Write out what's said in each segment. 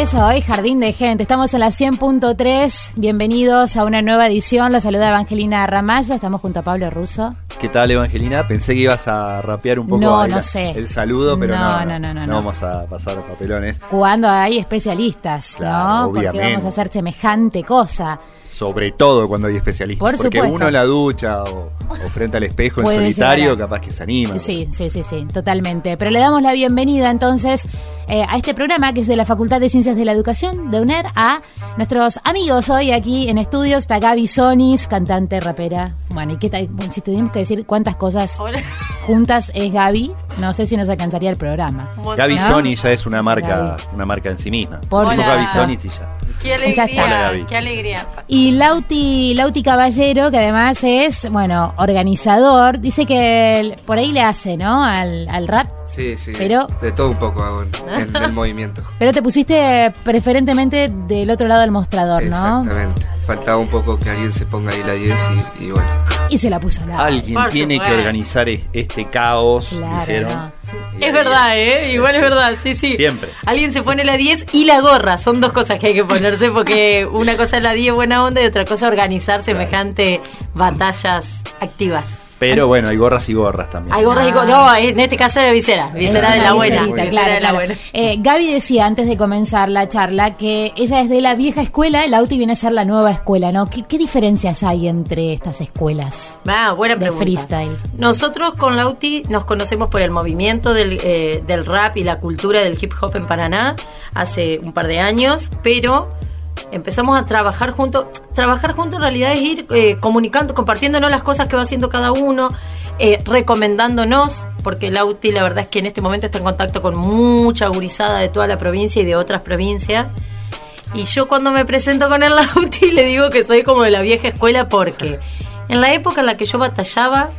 Empieza hoy Jardín de Gente? Estamos en la 100.3. Bienvenidos a una nueva edición. La saluda Evangelina Ramaya. Estamos junto a Pablo Russo. ¿Qué tal, Evangelina? Pensé que ibas a rapear un poco No, no sé. el saludo, pero No, no, no, no, no, no. vamos a pasar papelones. Cuando hay especialistas, Claro, ¿no? Porque obviamente. vamos a hacer semejante cosa. Sobre todo cuando hay especialistas. Por porque supuesto. uno en la ducha o, o frente al espejo en solitario, capaz que se anima. Sí, sí, sí, sí, totalmente. Pero le damos la bienvenida entonces eh, a este programa que es de la Facultad de Ciencias de la Educación de UNER a nuestros amigos hoy aquí en estudios. Está Gaby Sonis, cantante, rapera. Bueno, ¿y qué tal? Bueno, si tuviéramos que decir cuántas cosas juntas es Gaby, no sé si nos alcanzaría el programa. Gaby ¿No? Sony ya es una marca, Gaby. una marca en sí misma. Por. Gaby Sony y ya. Qué Ya está. alegría, Hola, qué alegría. Y Lauti, Lauti Caballero, que además es, bueno, organizador, dice que el- por ahí le hace, ¿no? Al, al rap. Sí, sí. Pero- De todo un poco hago en, en el movimiento. Pero te pusiste preferentemente del otro lado del mostrador, ¿no? Exactamente. Faltaba un poco que alguien se ponga ahí la 10 y, y bueno. Y se la puso la. Alguien Por tiene que organizar es- este caos, Claro, dijeron. no. Es verdad, ¿eh? Igual es verdad, sí, sí. Siempre. Alguien se pone la 10 y la gorra. Son dos cosas que hay que ponerse porque una cosa es la 10 buena onda y otra cosa organizar semejante batallas activas. Pero bueno, hay gorras y gorras también. Hay gorras y gorras. No, en este caso era visera. Visera Es de la buena. viserita, Visera claro, de la claro. buena. Eh, Gaby decía antes de comenzar la charla que ella es de la vieja escuela, el Lauti viene a ser la nueva escuela, ¿no? ¿Qué, qué diferencias hay entre estas escuelas? Ah, buena De pregunta. freestyle. Nosotros con Lauti nos conocemos por el movimiento del, eh, del rap y la cultura del hip hop en Paraná hace un par de años, pero empezamos a trabajar juntos. Trabajar juntos en realidad es ir eh, comunicando, compartiéndonos las cosas que va haciendo cada uno, eh, recomendándonos, porque Lauti la verdad es que en este momento está en contacto con mucha gurizada de toda la provincia y de otras provincias. Y yo cuando me presento con el Lauti le digo que soy como de la vieja escuela porque en la época en la que yo batallaba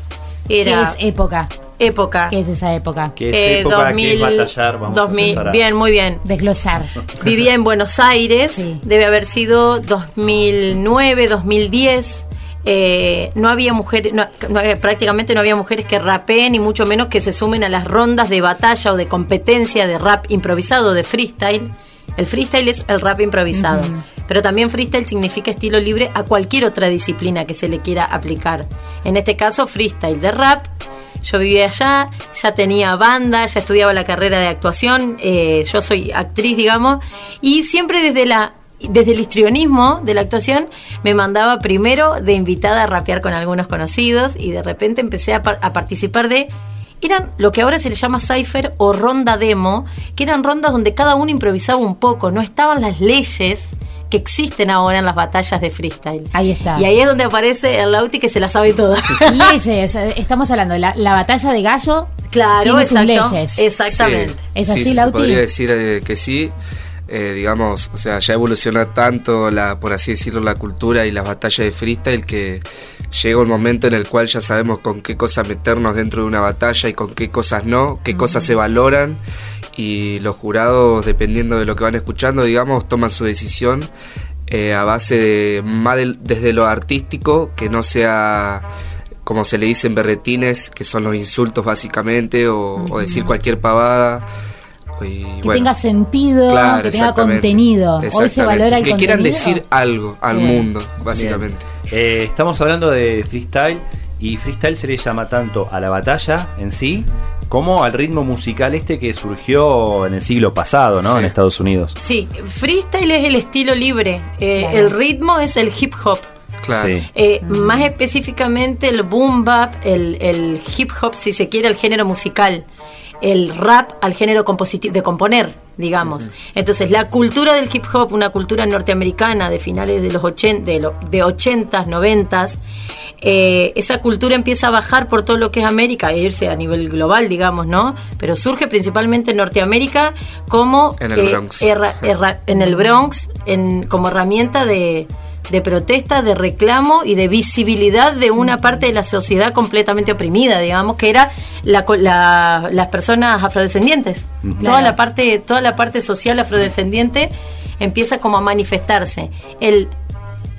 ¿Qué era es época? Época ¿Qué es esa época? Que es eh, época que es batallar, vamos a 2000, empezar a- bien, muy bien. Desglosar. Vivía en Buenos Aires, Sí. debe haber sido 2009, 2010. Eh, no había mujeres, no- no había- prácticamente no había mujeres que rapeen, ni mucho menos que se sumen a las rondas de batalla o de competencia de rap improvisado, de freestyle. El freestyle es el rap improvisado, pero también freestyle significa estilo libre a cualquier otra disciplina que se le quiera aplicar. En este caso, freestyle de rap. Yo vivía allá, ya tenía banda, ya estudiaba la carrera de actuación, eh, yo soy actriz, digamos, y siempre desde la desde el histrionismo de la actuación me mandaba primero de invitada a rapear con algunos conocidos y de repente empecé a, par- a participar de eran lo que ahora se le llama cipher o ronda demo, que eran rondas donde cada uno improvisaba un poco, no estaban las leyes que existen ahora en las batallas de freestyle. Ahí está. Y ahí es donde aparece el Lauti que se la sabe toda. Leyes, estamos hablando de la, la batalla de gallo. Claro, tiene sus exacto. leyes. Exactamente. ¿Es Sí, así, sí, Lauti? podría decir eh, que sí. Eh, digamos, o sea, ya evolucionó tanto la, por así decirlo, la cultura y las batallas de freestyle que llega un momento en el cual ya sabemos con qué cosas meternos dentro de una batalla y con qué cosas no, qué cosas se valoran. Y los jurados, dependiendo de lo que van escuchando, digamos, toman su decisión eh, a base de más del- desde lo artístico, que no sea como se le dicen berretines, que son los insultos básicamente, o, o decir cualquier pavada. Y, Que bueno, tenga sentido, Claro, que tenga contenido. Hoy se valora el Que quieran contenido. decir algo al Bien. mundo, básicamente. Eh, estamos hablando de freestyle y freestyle se le llama tanto a la batalla en sí como al ritmo musical este que surgió en el siglo pasado, ¿no? Sí. En Estados Unidos. Sí, freestyle es el estilo libre, eh, Claro. el ritmo es el hip hop. Claro. Sí. Eh, Más específicamente el boom bap, el, el hip hop, si se quiere, el género musical. El rap al género compositivo, de componer, digamos. Entonces, la cultura del hip hop, una cultura norteamericana de finales de los 80, de, lo- de 80s, 90s, eh, esa cultura empieza a bajar por todo lo que es América, e irse a nivel global, digamos, ¿no? Pero surge principalmente en Norteamérica como En el eh, Bronx. en el Bronx en, como herramienta de, de protesta, de reclamo y de visibilidad de una parte de la sociedad completamente oprimida, digamos, que era la, las personas afrodescendientes. Toda la parte, toda la parte social afrodescendiente empieza como a manifestarse. El,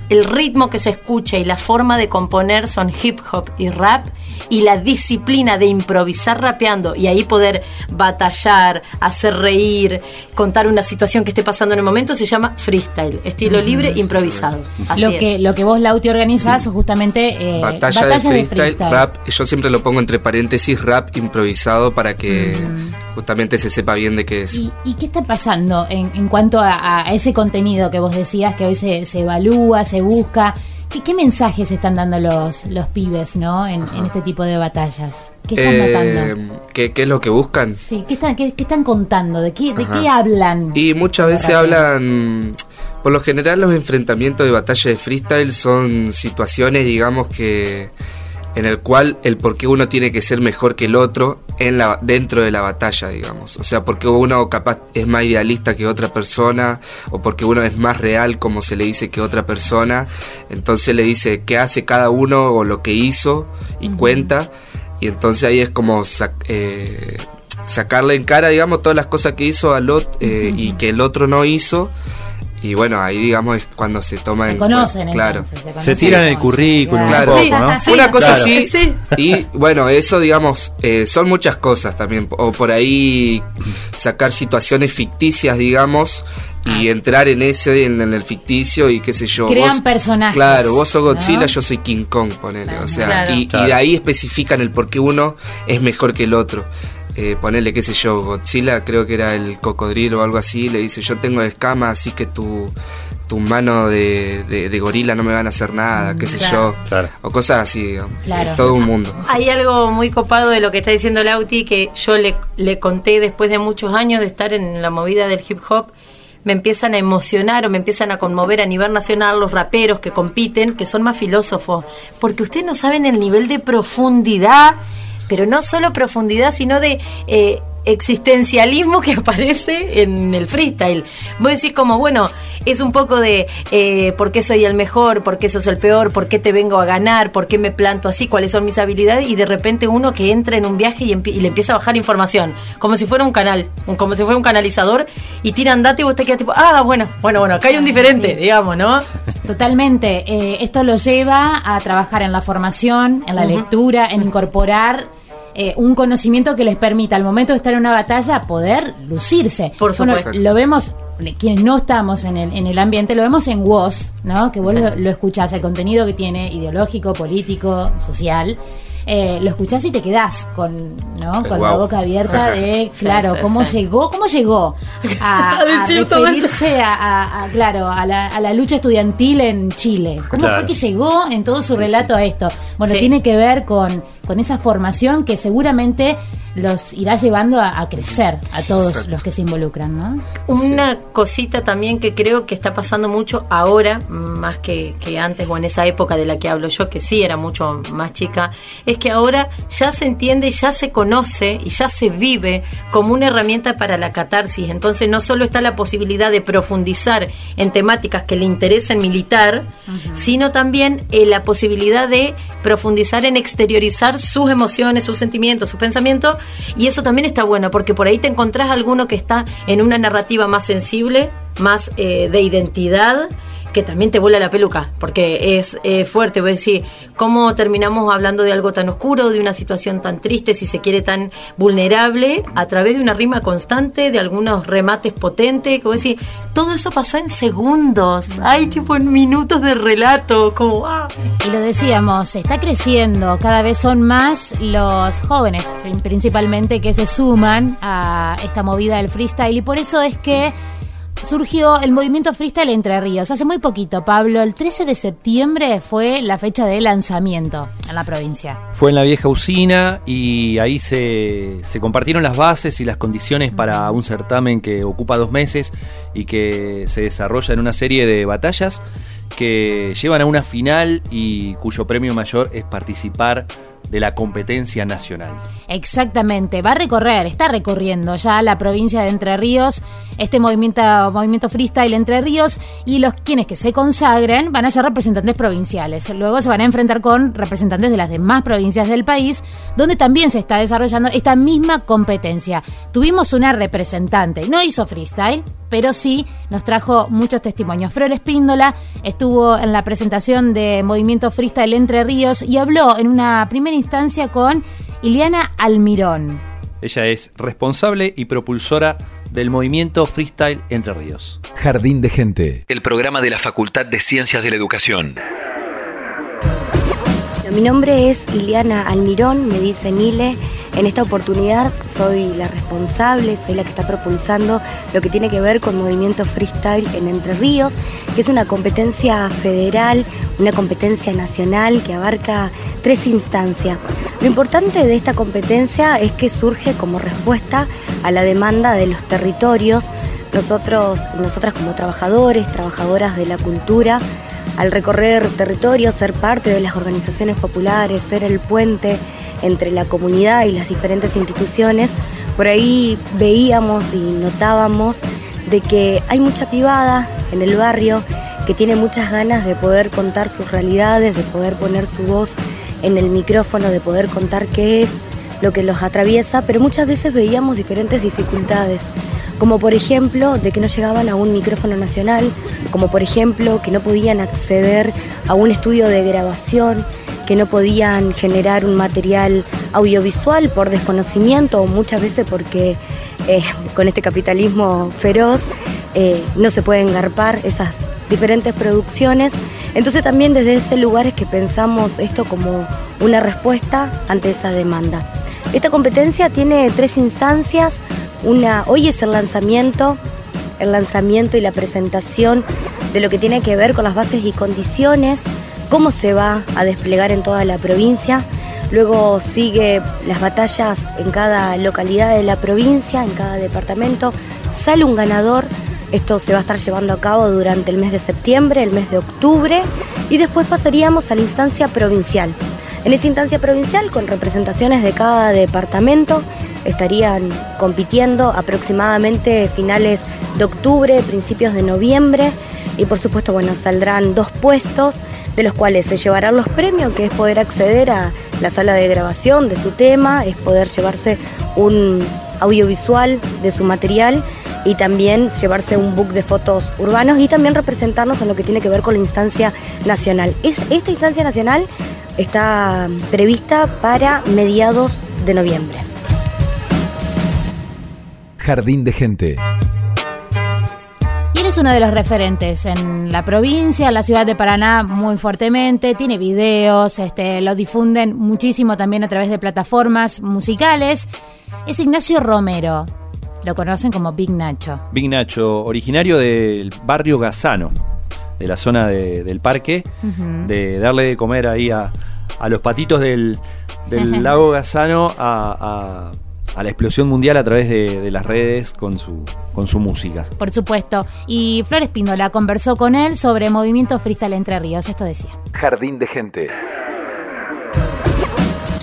el ritmo que se escucha y la forma de componer son hip hop y rap y la disciplina de improvisar rapeando y ahí poder batallar, hacer reír, contar una situación que esté pasando en el momento se llama freestyle, estilo libre improvisado. Así Lo es. que, lo que vos, Lauti, organizás son justamente eh, Batalla batallas de freestyle, rap, yo siempre lo pongo entre paréntesis, rap improvisado para que justamente se sepa bien de qué es. ¿Y, y qué está pasando en, en cuanto a, a ese contenido que vos decías que hoy se, se evalúa, se busca? ¿Qué, qué mensajes están dando los, los pibes ¿no? en, en este tipo de batallas? ¿Qué están notando? Eh, ¿qué, qué es lo que buscan? Sí, ¿qué están, qué, qué están contando? ¿De qué, de qué hablan? Y muchas veces hablan, por lo general los enfrentamientos de batalla de freestyle son situaciones, digamos que en el cual el por qué uno tiene que ser mejor que el otro en la dentro de la batalla, digamos. O sea, porque uno capaz es más idealista que otra persona o porque uno es más real como se le dice que otra persona. Entonces le dice qué hace cada uno o lo que hizo y cuenta y entonces ahí es como sac- eh, sacarle en cara, digamos, todas las cosas que hizo al otro y que el otro no hizo. Y bueno, ahí digamos es cuando se toma Se en conocen. Claro. entonces, Se conocen tiran el currículum Claro. un Sí, poco, ¿no? sí. Una cosa Claro. así. Sí. Y bueno, eso, digamos, eh, son muchas cosas también. O por ahí sacar situaciones ficticias, digamos, y entrar en ese, en, en el ficticio y qué sé yo. Crean vos- personajes, Claro, vos sos Godzilla, ¿no? yo soy King Kong, ponele. O sea, Claro. y, y Claro. de ahí especifican el por qué uno es mejor que el otro. Eh, ponele, qué sé yo, Godzilla, creo que era el cocodrilo o algo así, le dice, yo tengo escamas, así que tu, tu mano de, de- de gorila no me van a hacer nada, qué sé Claro. yo. Claro. O cosas así, digamos. Claro. Todo un mundo. Hay algo muy copado de lo que está diciendo Lauti que yo le, le conté después de muchos años de estar en la movida del hip hop. Me empiezan a emocionar o me empiezan a conmover a nivel nacional los raperos que compiten, que son más filósofos. Porque ustedes no saben el nivel de profundidad, pero no solo profundidad, sino de eh, existencialismo que aparece en el freestyle. Vos decís como, bueno, es un poco de eh, por qué soy el mejor, por qué sos el peor, por qué te vengo a ganar, por qué me planto así, cuáles son mis habilidades, y de repente uno que entra en un viaje y, le empieza a bajar información, como si fuera un canal, como si fuera un canalizador, y tiran data y vos te quedas tipo, ah, bueno, bueno, bueno, acá hay un diferente, digamos, ¿no? Totalmente. Eh, esto lo lleva a trabajar en la formación, en la lectura, en incorporar eh, un conocimiento que les permita al momento de estar en una batalla poder lucirse. Por Bueno, supuesto. lo vemos, quienes no estamos en el, en el ambiente, lo vemos en WOS, ¿no? Que vos lo, lo escuchás, el contenido que tiene, ideológico, político, social. eh, lo escuchás y te quedás con, ¿no? con la boca abierta de, claro, sí, cómo sí. llegó, cómo llegó a, A a referirse a, a- a, claro, a la, a la lucha estudiantil en Chile. ¿Cómo Claro. fue que llegó en todo su relato a esto? Bueno, Sí. tiene que ver con, con esa formación que seguramente los irá llevando a, a crecer a todos Exacto. los que se involucran, ¿no? Una cosita también que creo que está pasando mucho ahora, más que, que antes o en esa época de la que hablo yo, que sí era mucho más chica, es que ahora ya se entiende, ya se conoce y ya se vive como una herramienta para la catarsis. Entonces no solo está la posibilidad de profundizar en temáticas que le interesen militar, sino también eh, la posibilidad de profundizar en exteriorizar sus emociones, sus sentimientos, sus pensamientos, y eso también está bueno, porque por ahí te encontrás alguno que está en una narrativa más sensible, más eh, de identidad, que también te vuela la peluca, porque es eh, fuerte, voy a decir, ¿cómo terminamos hablando de algo tan oscuro, de una situación tan triste, si se quiere, tan vulnerable, a través de una rima constante, de algunos remates potentes, voy a decir, todo eso pasó en segundos, hay tipo en minutos de relato, como, ah, Y lo decíamos, está creciendo, cada vez son más los jóvenes principalmente que se suman a esta movida del freestyle y por eso es que surgió el movimiento freestyle Entre Ríos. Hace muy poquito, Pablo, el 13 de septiembre fue la fecha de lanzamiento en la provincia. Fue en la vieja usina y ahí se, se compartieron las bases y las condiciones para un certamen que ocupa dos meses y que se desarrolla en una serie de batallas que llevan a una final y cuyo premio mayor es participar de la competencia nacional. Exactamente, va a recorrer, está recorriendo ya la provincia de Entre Ríos, este movimiento, movimiento freestyle Entre Ríos, y los quienes que se consagren van a ser representantes provinciales. Luego se van a enfrentar con representantes de las demás provincias del país, donde también se está desarrollando esta misma competencia. Tuvimos una representante, no hizo freestyle, pero sí nos trajo muchos testimonios. Flor Espíndola estuvo en la presentación de Movimiento Freestyle Entre Ríos y habló en una primera instancia con Iliana Almirón. Ella es responsable y propulsora del movimiento Freestyle Entre Ríos. Jardín de Gente, el programa de la Facultad de Ciencias de la Educación. Mi nombre es Iliana Almirón, me dice Nile. En esta oportunidad soy la responsable, soy la que está propulsando lo que tiene que ver con movimiento freestyle en Entre Ríos, que es una competencia federal, una competencia nacional que abarca tres instancias. Lo importante de esta competencia es que surge como respuesta a la demanda de los territorios. Nosotros, nosotras como trabajadores, trabajadoras de la cultura, al recorrer territorios, ser parte de las organizaciones populares, ser el puente entre la comunidad y las diferentes instituciones, por ahí veíamos y notábamos de que hay mucha pibada en el barrio que tiene muchas ganas de poder contar sus realidades, de poder poner su voz en el micrófono, de poder contar qué es lo que los atraviesa, pero muchas veces veíamos diferentes dificultades, como por ejemplo de que no llegaban a un micrófono nacional, como por ejemplo que no podían acceder a un estudio de grabación, que no podían generar un material audiovisual por desconocimiento o muchas veces porque eh, con este capitalismo feroz eh, no se pueden garpar esas diferentes producciones. Entonces también desde ese lugar es que pensamos esto como una respuesta ante esa demanda. Esta competencia tiene tres instancias. Una, hoy es el lanzamiento, el lanzamiento y la presentación de lo que tiene que ver con las bases y condiciones, cómo se va a desplegar en toda la provincia. Luego sigue las batallas en cada localidad de la provincia, en cada departamento. Sale un ganador. Esto se va a estar llevando a cabo durante el mes de septiembre, el mes de octubre y después pasaríamos a la instancia provincial. En esa instancia provincial, con representaciones de cada departamento, estarían compitiendo aproximadamente finales de octubre, principios de noviembre y por supuesto, bueno, saldrán dos puestos de los cuales se llevarán los premios, que es poder acceder a la sala de grabación de su tema, es poder llevarse un audiovisual de su material y también llevarse un book de fotos urbanos y también representarnos en lo que tiene que ver con la instancia nacional. Es, esta instancia nacional está prevista para mediados de noviembre. Jardín de Gente. Y él es uno de los referentes en la provincia, en la ciudad de Paraná, muy fuertemente. Tiene videos, este, lo difunden muchísimo también a través de plataformas musicales. Es Ignacio Romero. Lo conocen como Big Nacho. Big Nacho, originario del barrio Gazano, de la zona de- del parque, de darle de comer ahí a, a los patitos del, del lago Gazano a, a- a la explosión mundial a través de, de las redes con su, con su música. Por supuesto. Y Flores Píndola conversó con él sobre movimiento freestyle Entre Ríos. Esto decía. Jardín de gente.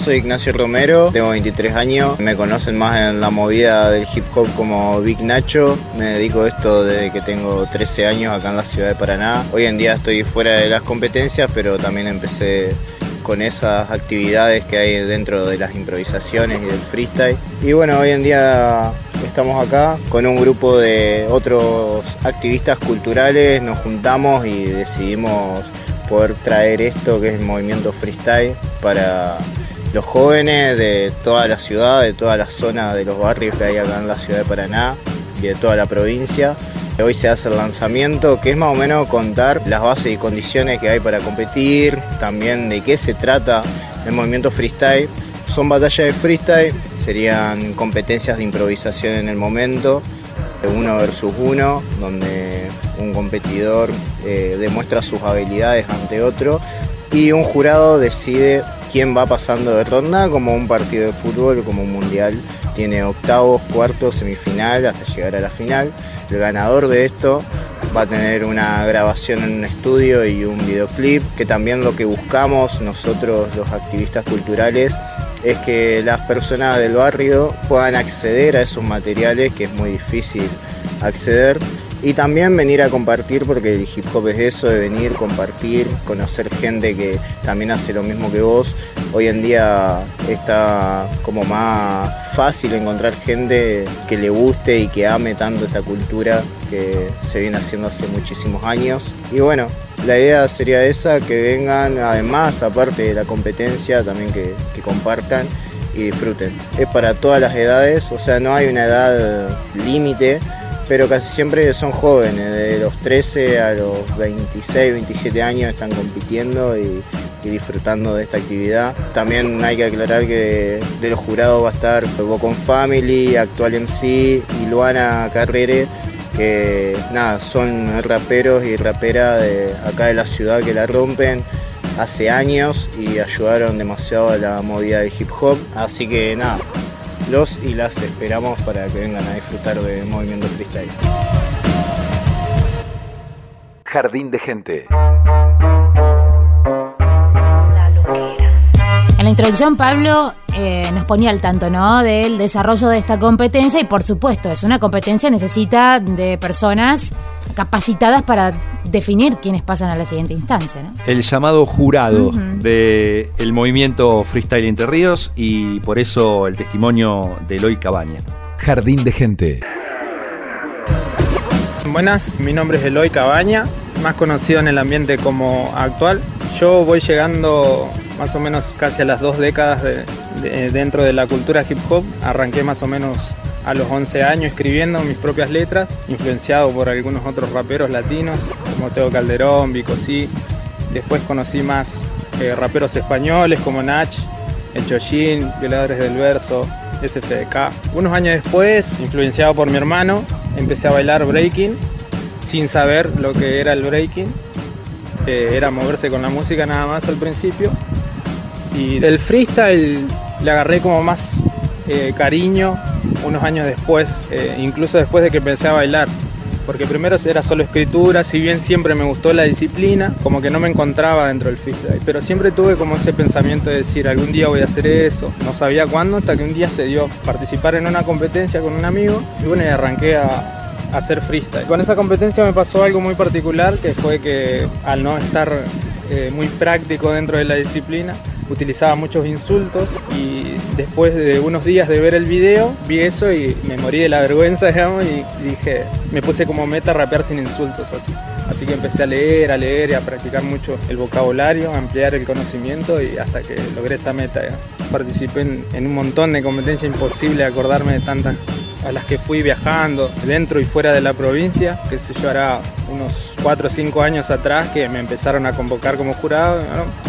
Soy Ignacio Romero, tengo 23 años, me conocen más en la movida del hip hop como Big Nacho, me dedico a esto desde que tengo 13 años acá en la ciudad de Paraná. Hoy en día estoy fuera de las competencias, pero también empecé con esas actividades que hay dentro de las improvisaciones y del freestyle. Y bueno, hoy en día estamos acá con un grupo de otros activistas culturales, nos juntamos y decidimos poder traer esto que es el movimiento freestyle para los jóvenes de toda la ciudad, de toda la zona de los barrios que hay acá en la ciudad de Paraná y de toda la provincia. Hoy se hace el lanzamiento, que es más o menos contar las bases y condiciones que hay para competir, también de qué se trata el movimiento freestyle. Son batallas de freestyle, serían competencias de improvisación en el momento, uno versus uno, donde un competidor eh, demuestra sus habilidades ante otro y un jurado decide quién va pasando de ronda como un partido de fútbol, como un mundial. Tiene octavos, cuartos, semifinal hasta llegar a la final. El ganador de esto va a tener una grabación en un estudio y un videoclip, que también lo que buscamos nosotros los activistas culturales es que las personas del barrio puedan acceder a esos materiales que es muy difícil acceder y también venir a compartir porque el hip hop es eso, de venir, compartir, conocer gente que también hace lo mismo que vos. Hoy en día está como más fácil encontrar gente que le guste y que ame tanto esta cultura que se viene haciendo hace muchísimos años. Y bueno, la idea sería esa, que vengan además, aparte de la competencia, también que, compartan y disfruten. Es para todas las edades, o sea, no hay una edad límite pero casi siempre son jóvenes, de los 13 a los 26, 27 años están compitiendo y, disfrutando de esta actividad. También hay que aclarar que de los jurados va a estar Bocon Family, Actual MC y Luana Carrere, que nada, son raperos y raperas de acá de la ciudad que la rompen hace años y ayudaron demasiado a la movida del hip hop. Así que nada, los y las esperamos para que vengan a disfrutar del movimiento freestyle. Jardín de gente. En la introducción, Pablo eh, nos ponía al tanto, ¿no? Del desarrollo de esta competencia y, por supuesto, es una competencia necesita de personas capacitadas para definir quiénes pasan a la siguiente instancia, ¿no? El llamado jurado Ujú. del movimiento Freestyle Entre Ríos y por eso el testimonio de Eloy Cabaña. Jardín de gente. Buenas, mi nombre es Eloy Cabaña, más conocido en el ambiente como actual. Yo voy llegando más o menos casi a las dos décadas de- de- dentro de la cultura hip hop. Arranqué más o menos a los 11 años escribiendo mis propias letras, influenciado por algunos otros raperos latinos como Teo Calderón, Vico C. Después conocí más eh, raperos españoles como Nach, El Chojin, Violadores del Verso, SFDK. Unos años después, influenciado por mi hermano, empecé a bailar breaking sin saber lo que era el breaking. Eh, era moverse con la música nada más al principio. Y el freestyle le agarré como más eh, cariño unos años después, eh, incluso después de que empecé a bailar. Porque primero era solo escritura, si bien siempre me gustó la disciplina, como que no me encontraba dentro del freestyle. Pero siempre tuve como ese pensamiento de decir, algún día voy a hacer eso. No sabía cuándo, hasta que un día se dio participar en una competencia con un amigo. Y bueno, y arranqué a, hacer freestyle. Con esa competencia me pasó algo muy particular, que fue que al no estar eh, muy práctico dentro de la disciplina, utilizaba muchos insultos y después de unos días de ver el video vi eso y me morí de la vergüenza, y dije, me puse como meta rapear sin insultos así. Así que empecé a leer, a leer y a practicar mucho el vocabulario, a ampliar el conocimiento y hasta que logré esa meta. Participé en, un montón de competencias imposible acordarme de tantas a las que fui viajando dentro y fuera de la provincia, que sé yo, hará unos 4 o 5 años atrás que me empezaron a convocar como jurado,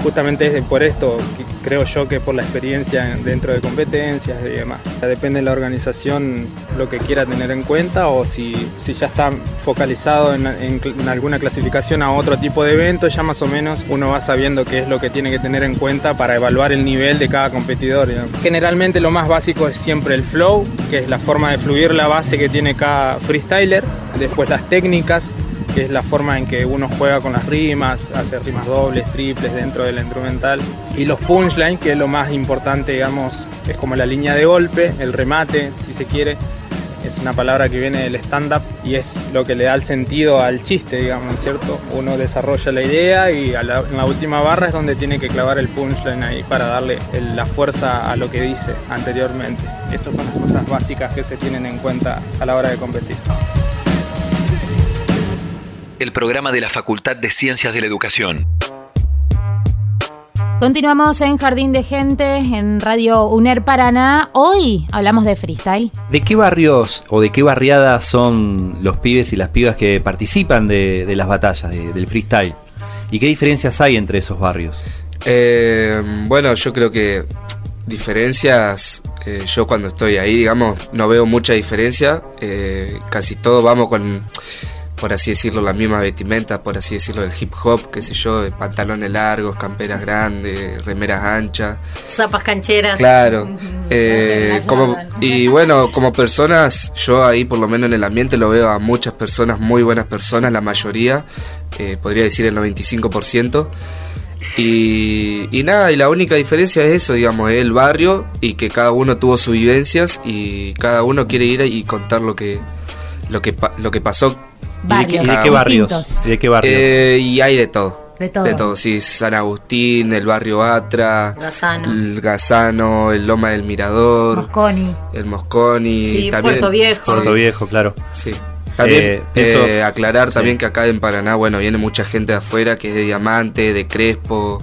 justamente es por esto, creo yo que por la experiencia dentro de competencias y demás. Depende de la organización lo que quiera tener en cuenta o si, si ya está focalizado en, en- alguna clasificación a otro tipo de evento, ya más o menos uno va sabiendo qué es lo que tiene que tener en cuenta para evaluar el nivel de cada competidor. Generalmente lo más básico es siempre el flow, que es la forma de fluir la base que tiene cada freestyler, después las técnicas, que es la forma en que uno juega con las rimas, hace rimas dobles, triples dentro del instrumental, y los punchlines, que es lo más importante, digamos, es como la línea de golpe, el remate, si se quiere, es una palabra que viene del stand-up y es lo que le da el sentido al chiste, digamos, ¿no es ¿cierto? Uno desarrolla la idea y en la última barra es donde tiene que clavar el punchline ahí para darle la fuerza a lo que dice anteriormente. Esas son las cosas básicas que se tienen en cuenta a la hora de competir. El programa de la Facultad de Ciencias de la Educación. Continuamos en Jardín de Gente, en Radio UNER Paraná. Hoy hablamos de freestyle. ¿De qué barrios o de qué barriadas son los pibes y las pibas que participan de, de las batallas, de- del freestyle? ¿Y qué diferencias hay entre esos barrios? Eh, bueno, yo creo que diferencias, eh, yo cuando estoy ahí, digamos, no veo mucha diferencia. Eh, casi todos vamos con, por así decirlo, las mismas vestimentas, por así decirlo, el hip hop, qué sé yo, de pantalones largos, camperas grandes, remeras anchas. Zapas cancheras. Claro. Eh, como, y bueno, como personas, yo ahí por lo menos en el ambiente lo veo a muchas personas, muy buenas personas, la mayoría, eh, podría decir el 95%. Y, y nada, y la única diferencia es eso, digamos, es el barrio y que cada uno tuvo sus vivencias y cada uno quiere ir y contar lo que, lo que, lo que pasó. ¿Y de qué, y de qué barrios? ¿Y de qué barrios? Eh, y hay de todo. De todo. De todo, sí, San Agustín, el barrio Atra, Gazano. el Gazano, el Loma del Mirador, Mosconi. el Mosconi, Sí, también, Puerto Viejo. Puerto Viejo, claro. Sí. También Eh, eh, eso- aclarar sí. también que acá en Paraná, bueno, viene mucha gente de afuera que es de Diamante, de Crespo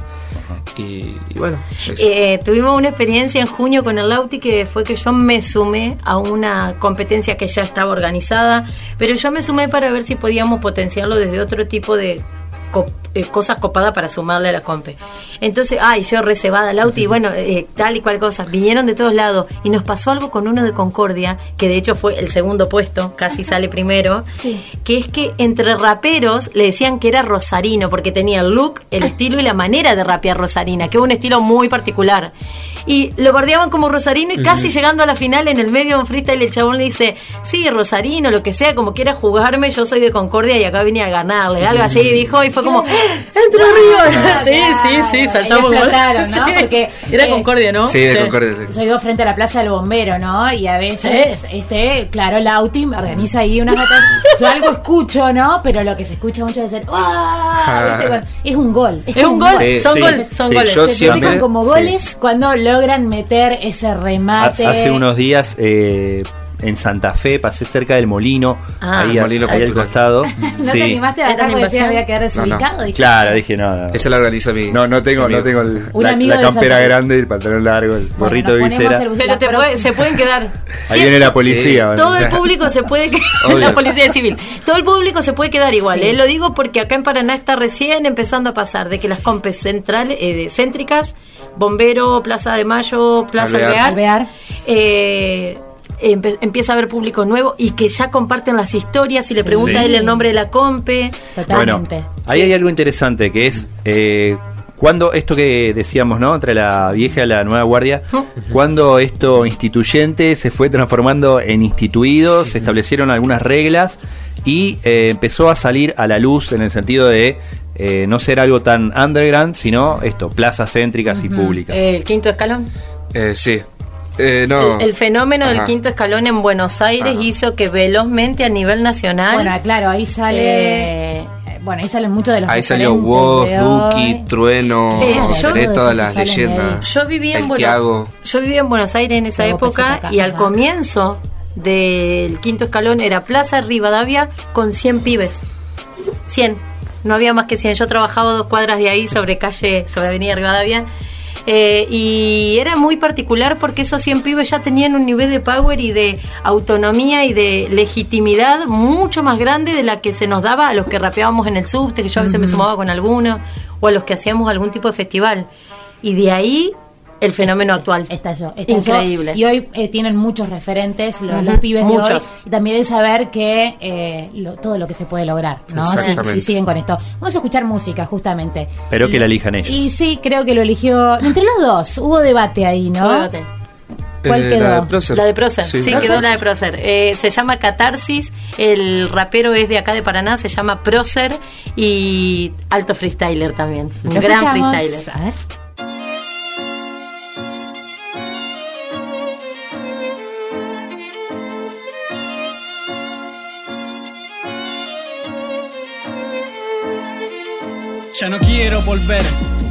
y, y bueno, eso. Eh, tuvimos una experiencia en junio con el Lauti que fue que yo me sumé a una competencia que ya estaba organizada, pero yo me sumé para ver si podíamos potenciarlo desde otro tipo de eh, cosas copadas para sumarle a la compe. Entonces, ay, yo reservada Lauti, y bueno, eh, tal y cual cosa. Vinieron de todos lados y nos pasó algo con uno de Concordia, que de hecho fue el segundo puesto, casi sale primero, que es que entre raperos le decían que era rosarino, porque tenía el look, el estilo y la manera de rapear rosarina, que es un estilo muy particular. Y lo bardeaban como rosarino y casi llegando a la final en el medio de un freestyle el chabón le dice, sí, rosarino, lo que sea, como quiera jugarme, yo soy de Concordia y acá vine a ganarle, algo así, dijo, y fue como, ¡Entre Ríos! Sí, sí, sí, saltamos. Ahí explotaron, ¿no? Sí. Porque, Era eh, Concordia, ¿no? Sí, de Concordia. sí. Yo vivo frente a la Plaza del Bombero, ¿no? Y a veces, este, claro, la UTI me organiza ahí unas batallas. Yo algo escucho, ¿no? Pero lo que se escucha mucho es el ¡Ah! ¿Viste? Cuando- Es un gol. Es un gol, Sí, son, sí. gol- son Sí, goles. yo se siempre- como sí. goles cuando logran meter ese remate. Hace unos días eh, en Santa Fe pasé cerca del molino, Ah, ahí, a- Molino ahí al costado. ¿No Sí. te animaste a ¿Era bajar porque había que quedar No, no. desubicado? Dijiste, Claro, dije no. no. Esa la organiza mi No, no tengo, amigo. no tengo el- la, campera grande y el pantalón largo, el Bueno, gorrito nos de visera. el- Pero te puede- se pueden quedar. Ahí viene la policía. bueno. Todo el público se puede que- Obvio. la policía civil. Todo el público se puede quedar igual. Sí. ¿eh? Lo digo porque acá en Paraná está recién empezando a pasar de que las compes centrales, eh, de- céntricas, Bombero, Plaza de Mayo, Plaza Alvear. Alvear, Alvear. eh, empieza a haber público nuevo y que ya comparten las historias y le pregunta a él el nombre de la compe. Totalmente. Bueno, ahí hay algo interesante que es eh, cuando esto que decíamos, ¿no? Entre la vieja y la nueva guardia, cuando esto instituyente se fue transformando en instituidos, se establecieron algunas reglas y eh, empezó a salir a la luz en el sentido de eh, no ser algo tan underground, sino esto, plazas céntricas y públicas. El quinto escalón. Eh, sí. Eh, no. El, el fenómeno del quinto escalón en Buenos Aires Ajá. hizo que velozmente a nivel nacional. Bueno, claro, ahí sale. Eh, eh, bueno, ahí salen muchos de los Ahí salió Woz. Duki, Trueno, Eh, yo- todas las leyendas. Yo vivía en Buenos. Yo vivía en Buenos Aires en esa época y al comienzo del quinto escalón era Plaza Rivadavia con 100 pibes. 100. No había más que 100. Yo trabajaba dos cuadras de ahí sobre calle, sobre Avenida Rivadavia. Eh, y era muy particular porque esos 100 pibes ya tenían un nivel de power y de autonomía y de legitimidad mucho más grande de la que se nos daba a los que rapeábamos en el subte, que yo a veces me sumaba con alguno, o a los que hacíamos algún tipo de festival. Y de ahí el fenómeno actual. Estalló, estalló. Increíble. Y hoy eh, tienen muchos referentes, lo- los, Ujú, pibes de muchos. hoy. Y también de saber que eh, lo- todo lo que se puede lograr, ¿no? Si, siguen con esto. Vamos a escuchar música, justamente. Pero que la elijan ellos. Y sí, creo que lo eligió. Entre los dos, hubo debate ahí, ¿no? Hubo debate. ¿Cuál Eh, quedó? La de Prócer. La de Procer, sí, Sí. quedó la de Procer. Eh, se llama Catarsis, el rapero es de acá de Paraná, se llama Procer y alto freestyler también. Un gran escuchamos. freestyler. A ver. Ya no quiero volver,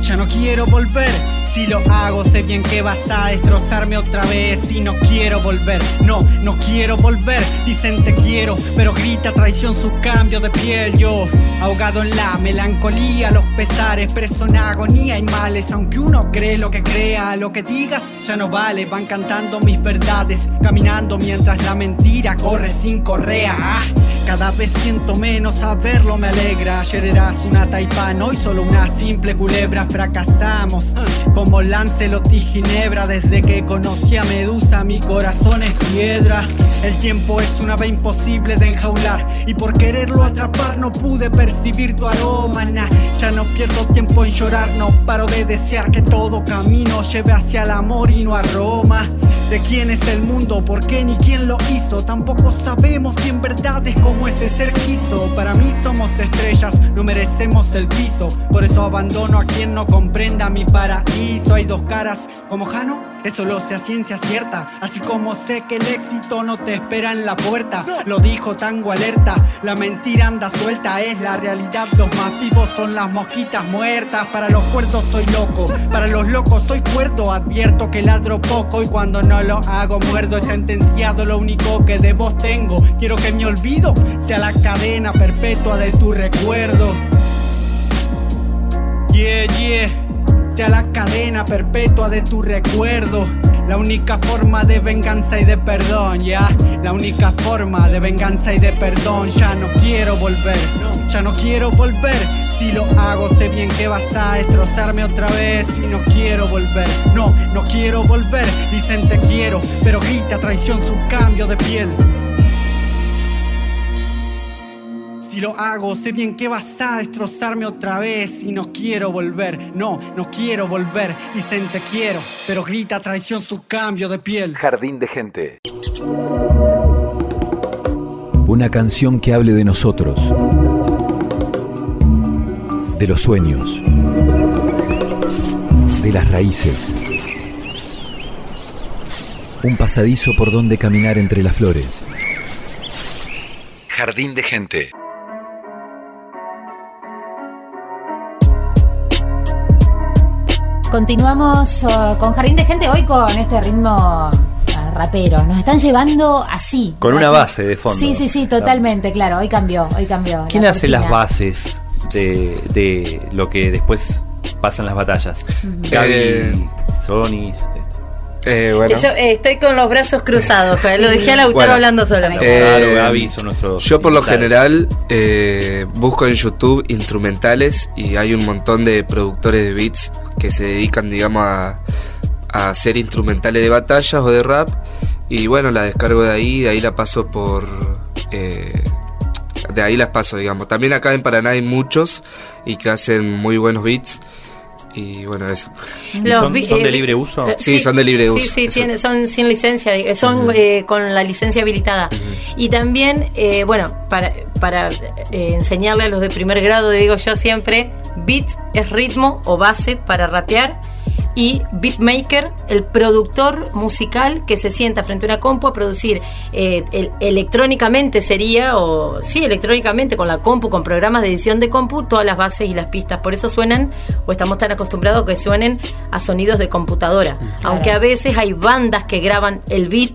ya no quiero volver. Si lo hago, sé bien que vas a destrozarme otra vez. Y no quiero volver, no, no quiero volver. Dicen te quiero, pero grita traición su cambio de piel. Yo, ahogado en la melancolía, los pesares, preso en agonía y males. Aunque uno cree lo que crea, lo que digas ya no vale. Van cantando mis verdades, caminando mientras la mentira corre sin correa. Ah, cada vez siento menos saberlo, me alegra. Ayer eras una taipán, hoy solo una simple culebra. Fracasamos como Lancelot y Ginebra. Desde que conocí a Medusa, mi corazón es piedra. El tiempo es una ave imposible de enjaular. Y por quererlo atrapar, no pude percibir tu aroma. Ya no pierdo tiempo en llorar, no paro de desear que todo camino lleve hacia el amor y no a Roma. De quién es el mundo, por qué ni quién lo hizo. Tampoco sabemos si en verdad es como ese ser quiso. Para mí somos estrellas, no merecemos el piso. Por eso abandono a quien no comprenda mi paraíso. Hay dos caras como Jano, eso lo sé a ciencia cierta. Así como sé que el éxito no te espera en la puerta. Lo dijo Tango Alerta, la mentira anda suelta. Es la realidad, los más vivos son las mosquitas muertas. Para los cuerdos soy loco, para los locos soy cuerdo. Advierto que ladro poco y cuando no lo hago muerdo. Es sentenciado lo único que de vos tengo. Quiero que mi olvido sea la cadena perpetua de tu recuerdo. Yeah, yeah. Sea la cadena perpetua de tu recuerdo. La única forma de venganza y de perdón, ya. La única forma de venganza y de perdón. Ya no quiero volver, ya no quiero volver. Si lo hago, sé bien que vas a destrozarme otra vez. Y no quiero volver, no, no quiero volver. Dicen te quiero, pero grita traición su cambio de piel. Si lo hago, sé bien que vas a destrozarme otra vez y no quiero volver, no, no quiero volver. Dicen te quiero, pero grita traición su cambio de piel. Jardín de gente. Una canción que hable de nosotros, de los sueños, de las raíces. Un pasadizo por donde caminar entre las flores. Jardín de gente. Continuamos uh, con Jardín de Gente hoy con este ritmo uh, rapero. Nos están llevando así. Con una base de fondo. Sí, sí, sí, totalmente, claro. Hoy cambió, hoy cambió. ¿Quién la hace cortina. las bases de, de lo que después pasan las batallas? Gaby, Eh, Sonis. Eh, bueno. Yo eh, estoy con los brazos cruzados, joder, lo dejé a Lautaro Bueno. hablando solo. Eh, Claro, Gaby son nuestros Yo por lo general eh, busco en YouTube instrumentales y hay un montón de productores de beats que se dedican, digamos, a, a hacer instrumentales de batallas o de rap. Y bueno, la descargo de ahí, de ahí la paso por... de ahí las paso, digamos. También acá en Paraná hay muchos y que hacen muy buenos beats. Y bueno, eso. ¿Son, de eh, libre uso? eh, Sí, son de libre uso, Sí, sí, tiene- son sin licencia, eh, son eh, con la licencia habilitada. Y también, eh, bueno, para, para eh, enseñarle a los de primer grado, digo yo siempre, beat es ritmo o base para rapear. Y beatmaker, el productor musical que se sienta frente a una compu a producir eh, el- electrónicamente sería, o sí, electrónicamente con la compu, con programas de edición de compu, todas las bases y las pistas. Por eso suenan, o estamos tan acostumbrados que suenen a sonidos de computadora. Aunque a veces hay bandas que graban el beat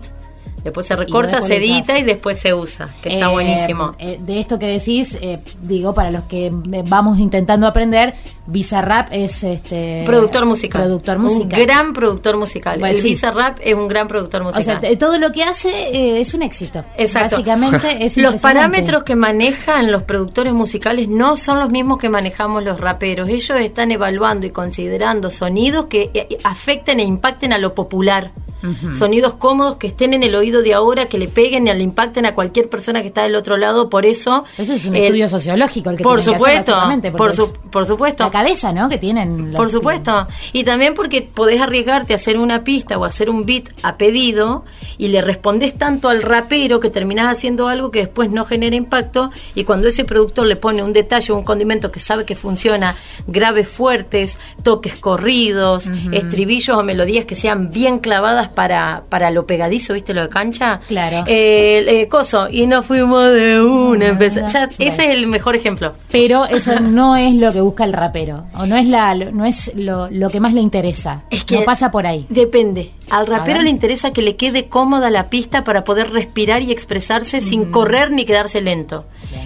Después se recorta, se edita y después se usa, que está Eh, buenísimo. eh, de esto que decís, eh, digo, para los que vamos intentando aprender, Bizarrap es este productor musical. Productor musical. Un gran productor musical. Pues el sí. Bizarrap es un gran productor o musical. sea, t- todo lo que hace es un éxito. Exacto. Básicamente es Los parámetros que manejan los productores musicales no son los mismos que manejamos los raperos. Ellos están evaluando y considerando sonidos que afecten e impacten a lo popular. Sonidos cómodos que estén en el oído de ahora, que le peguen y le impacten a cualquier persona que está del otro lado. Por eso. Eso es un estudio sociológico el que Por que supuesto, porque por, su- por supuesto. La cabeza, ¿no? Que tienen. los- Por supuesto. Y también porque podés arriesgarte a hacer una pista o hacer un beat a pedido y le respondés tanto al rapero que terminás haciendo algo que después no genera impacto y cuando ese productor le pone un detalle o un condimento que sabe que funciona, graves fuertes, toques corridos, estribillos o melodías que sean bien clavadas para, para lo pegadizo, ¿viste lo de cancha? Claro. Eh, eh, coso, y no fuimos de una. empezó- ya, ese es el mejor ejemplo. Pero eso no es lo que busca el rapero. O no es la no es lo, lo que más le interesa. Es que no pasa por ahí. Depende. Al rapero le interesa que le quede cómoda la pista para poder respirar y expresarse sin correr ni quedarse lento.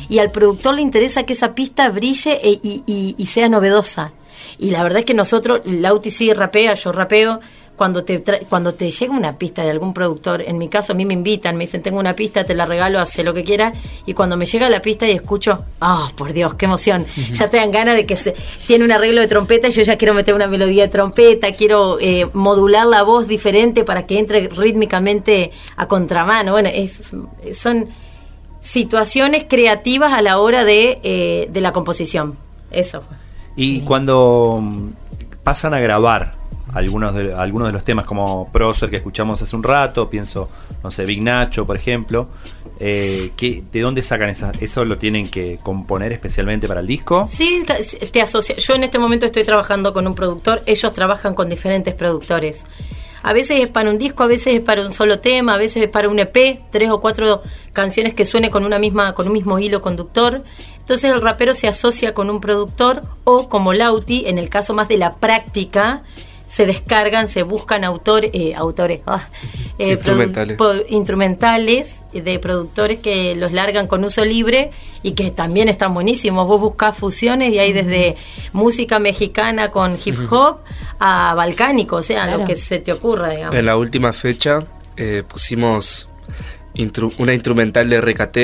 Y al productor le interesa que esa pista brille e- y, y- y sea novedosa. Y la verdad es que nosotros, Lauti sí rapea, yo rapeo. Cuando te, tra- cuando te llega una pista de algún productor, en mi caso a mí me invitan, me dicen, tengo una pista, te la regalo, hace lo que quiera. Y cuando me llega la pista y escucho, ah, por Dios, qué emoción. Ya te dan ganas de que se, tiene un arreglo de trompeta y yo ya quiero meter una melodía de trompeta, quiero eh, modular la voz diferente para que entre rítmicamente a contramano. Bueno, es- son situaciones creativas a la hora de, eh, de la composición. Eso fue. Y cuando mm, pasan a grabar algunos de, algunos de los temas como Procer que escuchamos hace un rato, pienso, no sé, Big Nacho, por ejemplo, eh, ¿qué- ¿de dónde sacan esa, eso? ¿Lo tienen que componer especialmente para el disco? Sí, te asocia. Yo en este momento estoy trabajando con un productor, ellos trabajan con diferentes productores. A veces es para un disco, a veces es para un solo tema, a veces es para un EP, tres o cuatro canciones que suene con una misma, con un mismo hilo conductor. Entonces el rapero se asocia con un productor o como Lauti, en el caso más de la práctica, se descargan, se buscan autor, eh, autores, ah, eh, Instrumentales. produ- po- instrumentales de productores que los largan con uso libre y que también están buenísimos. Vos buscás fusiones y hay desde música mexicana con hip hop a balcánico, o sea, Claro. lo que se te ocurra, digamos. En la última fecha eh, pusimos intru- una instrumental de RKT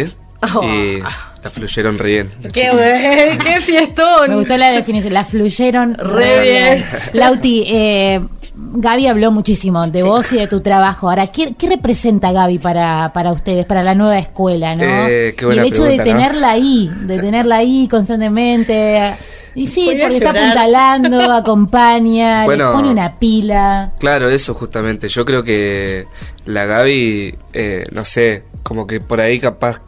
Oh. y la fluyeron re bien. ¡Qué, buen- qué fiestón! Me gustó la definición, la fluyeron Re bien. Lauti, eh, Gaby habló muchísimo de vos y de tu trabajo. Ahora, ¿qué, qué representa Gaby para, para ustedes, para la nueva escuela, no? Eh, qué y el hecho pregunta, de ¿no? tenerla ahí, de tenerla ahí constantemente. Y sí, Voy porque está apuntalando, acompaña, Bueno. le pone una pila. Claro, eso justamente. Yo creo que la Gaby, eh, no sé, como que por ahí capaz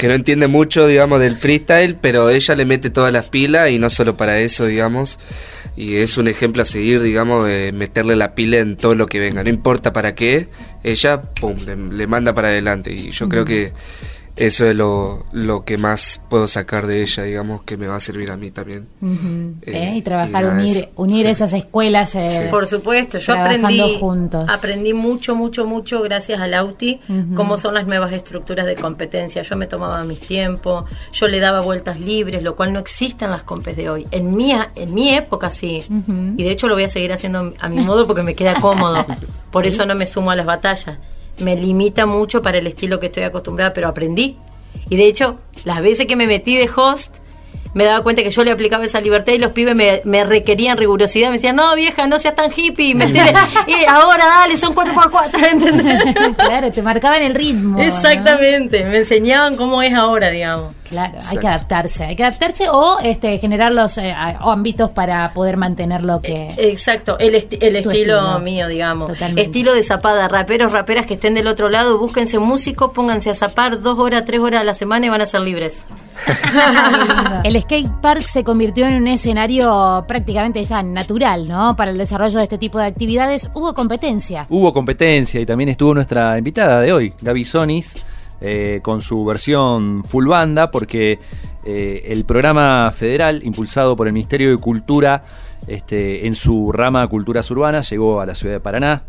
que no entiende mucho, digamos, del freestyle, pero ella le mete todas las pilas y no solo para eso, digamos. Y es un ejemplo a seguir, digamos, de meterle la pila en todo lo que venga. No importa para qué, ella, pum, le, le manda para adelante. Y yo creo que eso es lo, lo que más puedo sacar de ella, digamos, que me va a servir a mí también. Eh, ¿eh? Y trabajar, y unir, eso. unir esas escuelas. eh, Por supuesto, yo aprendí juntos. aprendí mucho, mucho, mucho gracias al Auti Ujú. cómo son las nuevas estructuras de competencia. Yo me tomaba mis tiempos, yo le daba vueltas libres, lo cual no existe en las compes de hoy. En mi, en mi época sí. Y de hecho lo voy a seguir haciendo a mi modo porque me queda cómodo. Por eso no me sumo a las batallas. Me limita mucho para el estilo que estoy acostumbrada, pero aprendí. Y de hecho, las veces que me metí de host, me daba cuenta que yo le aplicaba esa libertad y los pibes me, me requerían rigurosidad. Me decían, no, vieja, no seas tan hippie. y ahora dale, son 4x4, ¿entendés? claro, te marcaban el ritmo. ¿no? Exactamente, me enseñaban cómo es ahora, digamos. Claro, hay que adaptarse, hay que adaptarse o este generar los eh, ámbitos para poder mantener lo que Exacto, el, esti- el estilo. mío, digamos. Totalmente. Estilo de zapada, raperos, raperas que estén del otro lado, búsquense músicos, pónganse a zapar dos horas, tres horas a la semana y van a ser libres. el skate park se convirtió en un escenario prácticamente ya natural, ¿no? Para el desarrollo de este tipo de actividades hubo competencia. Hubo competencia y también estuvo nuestra invitada de hoy, Gaby Sonis, eh, con su versión full banda, porque eh, el programa federal, impulsado por el Ministerio de Cultura, este, en su rama Culturas Urbanas, llegó a la ciudad de Paraná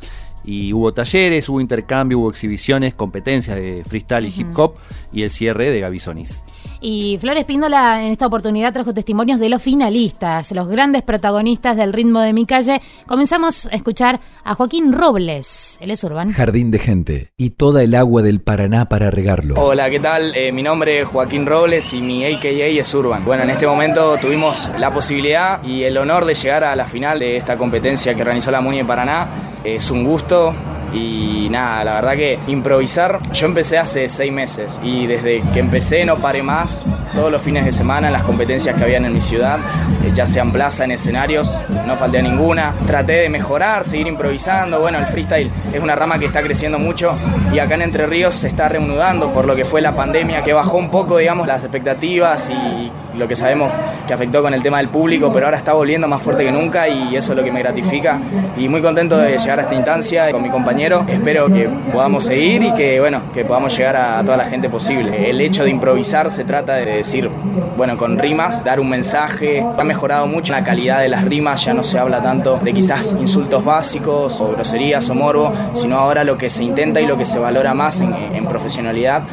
Y hubo talleres, hubo intercambio, hubo exhibiciones, competencias de freestyle y hip hop y el cierre de Gavisonis. Y Flores Píndola en esta oportunidad trajo testimonios de los finalistas, los grandes protagonistas del ritmo de mi calle. Comenzamos a escuchar a Joaquín Robles, él es Urban. Jardín de gente y toda el agua del Paraná para regarlo. Hola, ¿qué tal? Eh, mi nombre es Joaquín Robles y mi AKA es Urban. Bueno, en este momento tuvimos la posibilidad y el honor de llegar a la final de esta competencia que organizó la MUNI de Paraná. Es un gusto, y nada, la verdad que improvisar, yo empecé hace seis meses y desde que empecé no paré más, todos los fines de semana en las competencias que habían en mi ciudad, eh, ya sean plaza, en escenarios, no falté a ninguna, traté de mejorar, seguir improvisando, bueno, el freestyle es una rama que está creciendo mucho y acá en Entre Ríos se está reanudando por lo que fue la pandemia que bajó un poco, digamos, las expectativas y lo que sabemos que afectó con el tema del público, pero ahora está volviendo más fuerte que nunca y eso es lo que me gratifica y muy contento de llegar a esta instancia con mi compañero. Espero que podamos seguir y que bueno, que podamos llegar a toda la gente posible. El hecho de improvisar se trata de decir, bueno, con rimas, dar un mensaje. Mejorado mucho la calidad de las rimas, ya no se habla tanto de quizás insultos básicos o groserías o morbo, sino ahora lo que se intenta y lo que se valora más en, en profesionalidad.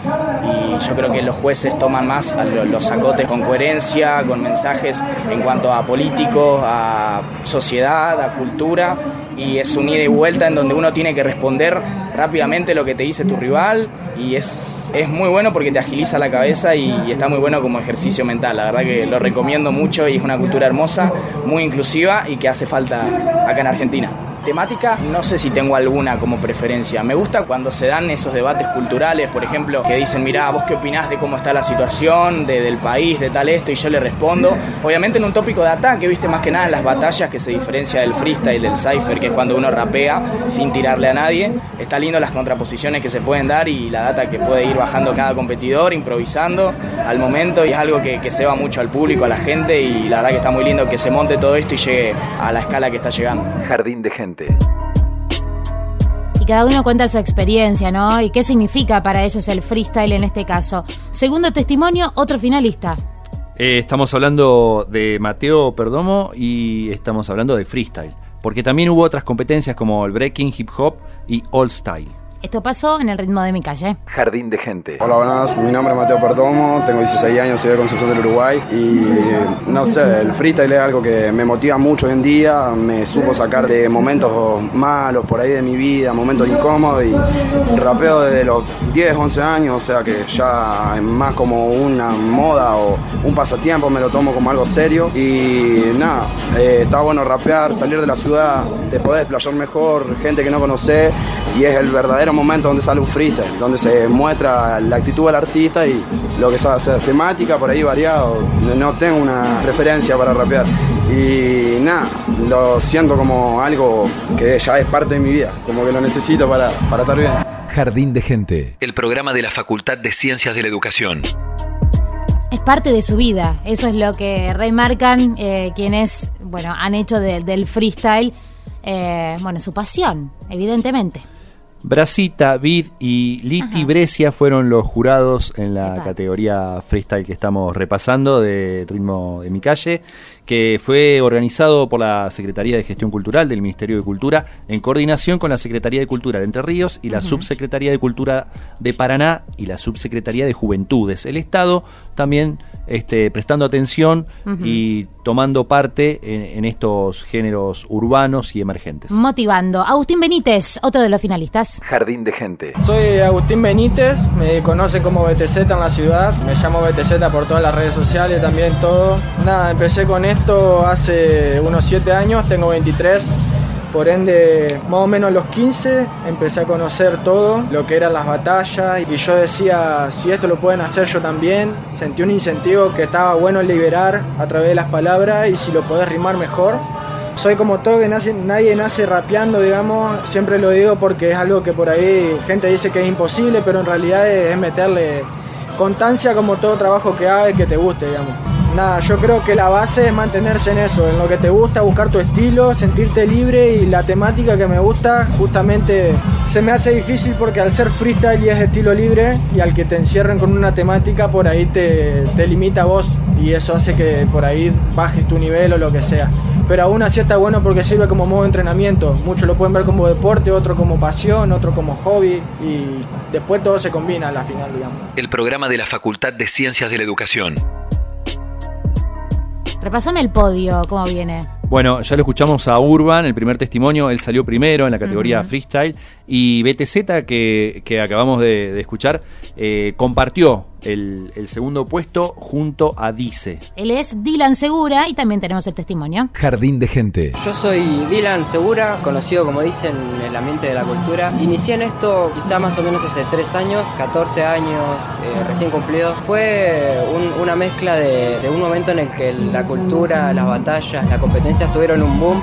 Y yo creo que los jueces toman más los acotes con coherencia con mensajes en cuanto a políticos, a sociedad, a cultura, y es un ida y vuelta en donde uno tiene que responder rápidamente lo que te dice tu rival, y es, es muy bueno porque te agiliza la cabeza y, y está muy bueno como ejercicio mental. La verdad que lo recomiendo mucho y es una cultura hermosa, muy inclusiva y que hace falta acá en Argentina temática, no sé si tengo alguna como preferencia. Me gusta cuando se dan esos debates culturales, por ejemplo, que dicen, mira, vos qué opinás de cómo está la situación de, del país, de tal esto, y yo le respondo. Obviamente en un tópico de ataque, viste, más que nada en las batallas, que se diferencia del freestyle, del cipher, que es cuando uno rapea sin tirarle a nadie. Está lindo las contraposiciones que se pueden dar y la data que puede ir bajando cada competidor, improvisando al momento, y es algo que, que se va mucho al público, a la gente, y la verdad que está muy lindo que se monte todo esto y llegue a la escala que está llegando. Jardín de gente. Y cada uno cuenta su experiencia, ¿no? Y qué significa para ellos el freestyle en este caso. Segundo testimonio, otro finalista. Eh, estamos hablando de Mateo Perdomo y estamos hablando de freestyle. Porque también hubo otras competencias como el breaking, hip hop y all style. Esto pasó en el ritmo de mi calle. Jardín de gente. Hola, buenas. Mi nombre es Mateo Perdomo, tengo 16 años, soy de Concepción del Uruguay y no sé, el freestyle es algo que me motiva mucho hoy en día, me supo sacar de momentos malos por ahí de mi vida, momentos incómodos y rapeo desde los 10, 11 años, o sea que ya es más como una moda o un pasatiempo, me lo tomo como algo serio y nada, eh, está bueno rapear, salir de la ciudad, te podés desplayar mejor, gente que no conoce y es el verdadero momento donde sale un freestyle, donde se muestra la actitud del artista y lo que sabe hacer. Temática por ahí variado, no tengo una referencia para rapear. Y nada, lo siento como algo que ya es parte de mi vida, como que lo necesito para, para estar bien. Jardín de gente. El programa de la Facultad de Ciencias de la Educación. Es parte de su vida, eso es lo que remarcan eh, quienes, bueno, han hecho de- del freestyle, eh, bueno, su pasión, evidentemente. Brasita, Vid y Liti Brescia fueron los jurados en la categoría freestyle que estamos repasando de Ritmo de mi calle, que fue organizado por la Secretaría de Gestión Cultural del Ministerio de Cultura en coordinación con la Secretaría de Cultura de Entre Ríos y la. Subsecretaría de Cultura de Paraná y la Subsecretaría de Juventudes. El Estado también este, prestando atención y tomando parte en, en estos géneros urbanos y emergentes. Motivando. Agustín Benítez, otro de los finalistas. Jardín de gente. Soy Agustín Benítez, me conocen como BTZ en la ciudad, me llamo BTZ por todas las redes sociales, también todo. Nada, empecé con esto hace unos 7 años, tengo 23, por ende, más o menos a los 15 empecé a conocer todo, lo que eran las batallas, y yo decía, si esto lo pueden hacer yo también, sentí un incentivo que estaba bueno liberar a través de las palabras y si lo podés rimar mejor. Soy como todo que nace, nadie nace rapeando, digamos, siempre lo digo porque es algo que por ahí gente dice que es imposible, pero en realidad es, es meterle constancia como todo trabajo que hagas que te guste, digamos. Nada, yo creo que la base es mantenerse en eso, en lo que te gusta, buscar tu estilo, sentirte libre y la temática que me gusta justamente se me hace difícil porque al ser freestyle y es estilo libre y al que te encierren con una temática por ahí te, te limita a vos y eso hace que por ahí bajes tu nivel o lo que sea. Pero aún así está bueno porque sirve como modo de entrenamiento. Muchos lo pueden ver como deporte, otro como pasión, otro como hobby y después todo se combina a la final, digamos. El programa de la Facultad de Ciencias de la Educación. Repasame el podio, cómo viene. Bueno, ya lo escuchamos a Urban, el primer testimonio, él salió primero en la categoría freestyle y BTZ, que, que acabamos de, de escuchar, eh, compartió el, el segundo puesto junto a Dice. Él es Dylan Segura y también tenemos el testimonio. Jardín de gente. Yo soy Dylan Segura, conocido como dicen en el ambiente de la cultura. Inicié en esto quizá más o menos hace 3 años, 14 años eh, recién cumplidos. Fue un- una mezcla de, de un momento en el que la cultura, las batallas, la competencia tuvieron un boom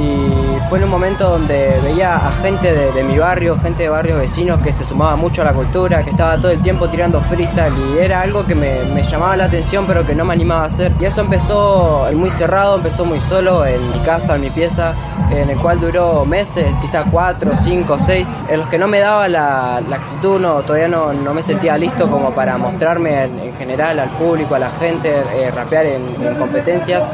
y fue en un momento donde veía a gente de, mi barrio, gente de barrios vecinos que se sumaba mucho a la cultura, que estaba todo el tiempo tirando freestyle y era algo que me, llamaba la atención pero que no me animaba a hacer. Y eso empezó muy cerrado, empezó muy solo en mi casa, en mi pieza, en el cual duró meses, quizá cuatro, cinco, seis, en los que no me daba la, actitud, no, todavía no, me sentía listo como para mostrarme en, en general al público, a la gente, eh, rapear en, en competencias